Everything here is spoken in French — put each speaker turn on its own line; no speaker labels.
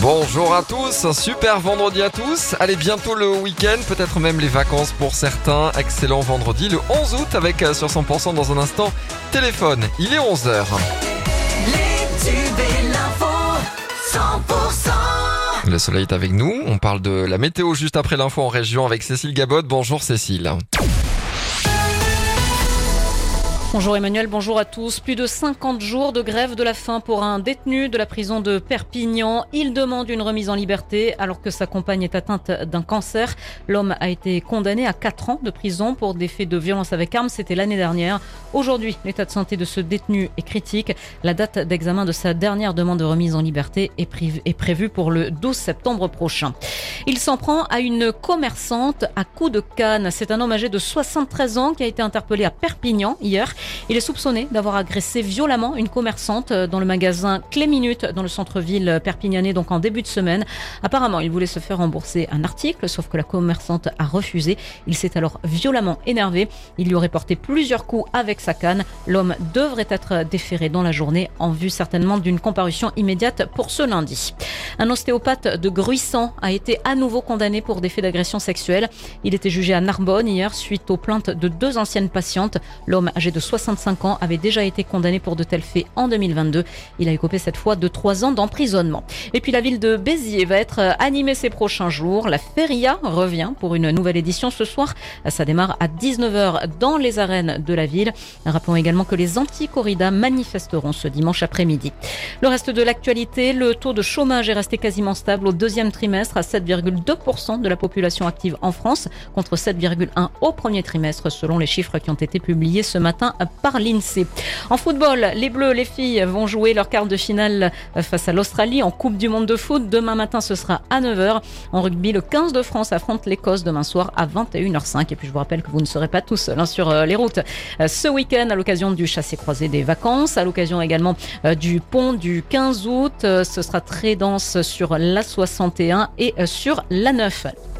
Bonjour à tous, un super vendredi à tous. Allez, bientôt le week-end, peut-être même les vacances pour certains. Excellent vendredi le 11 août avec euh, sur 100% dans un instant téléphone. Il est 11h.
Les tubes et l'info, 100%.
Le soleil est avec nous. On parle de la météo juste après l'info en région avec Cécile Gabot. Bonjour Cécile.
Bonjour Emmanuel, bonjour à tous. Plus de 50 jours de grève de la faim pour un détenu de la prison de Perpignan. Il demande une remise en liberté alors que sa compagne est atteinte d'un cancer. L'homme a été condamné à 4 ans de prison pour des faits de violence avec armes. C'était l'année dernière. Aujourd'hui, l'état de santé de ce détenu est critique. La date d'examen de sa dernière demande de remise en liberté est, est prévue pour le 12 septembre prochain. Il s'en prend à une commerçante à coups de canne. C'est un homme âgé de 73 ans qui a été interpellé à Perpignan hier. Il est soupçonné d'avoir agressé violemment une commerçante dans le magasin Clé Minute dans le centre-ville perpignanais, donc en début de semaine. Apparemment, il voulait se faire rembourser un article, sauf que la commerçante a refusé. Il s'est alors violemment énervé. Il lui aurait porté plusieurs coups avec sa canne. L'homme devrait être déféré dans la journée en vue certainement d'une comparution immédiate pour ce lundi. Un ostéopathe de Gruissant a été à nouveau condamné pour des faits d'agression sexuelle. Il était jugé à Narbonne hier suite aux plaintes de deux anciennes patientes. L'homme âgé de 65 ans avait déjà été condamné pour de tels faits en 2022. Il a écopé cette fois de trois ans d'emprisonnement. Et puis la ville de Béziers va être animée ces prochains jours. La Feria revient pour une nouvelle édition ce soir. Ça démarre à 19h dans les arènes de la ville. Rappelons également que les anti-corridas manifesteront ce dimanche après-midi. Le reste de l'actualité, le taux de chômage est resté quasiment stable au deuxième trimestre à 7,2% de la population active en France contre 7,1% au premier trimestre selon les chiffres qui ont été publiés ce matin par l'INSEE. En football, les Bleus, les filles vont jouer leur quart de finale face à l'Australie en Coupe du Monde de foot. Demain matin, ce sera à 9h. En rugby, le 15 de France affronte l'Écosse demain soir à 21h05. Et puis je vous rappelle que vous ne serez pas tout seul hein, sur euh, les routes euh, ce week-end à l'occasion du chassé-croisé des vacances, à l'occasion également euh, du pont du 15 août. Ce sera très dense sur la 61 et sur la 9.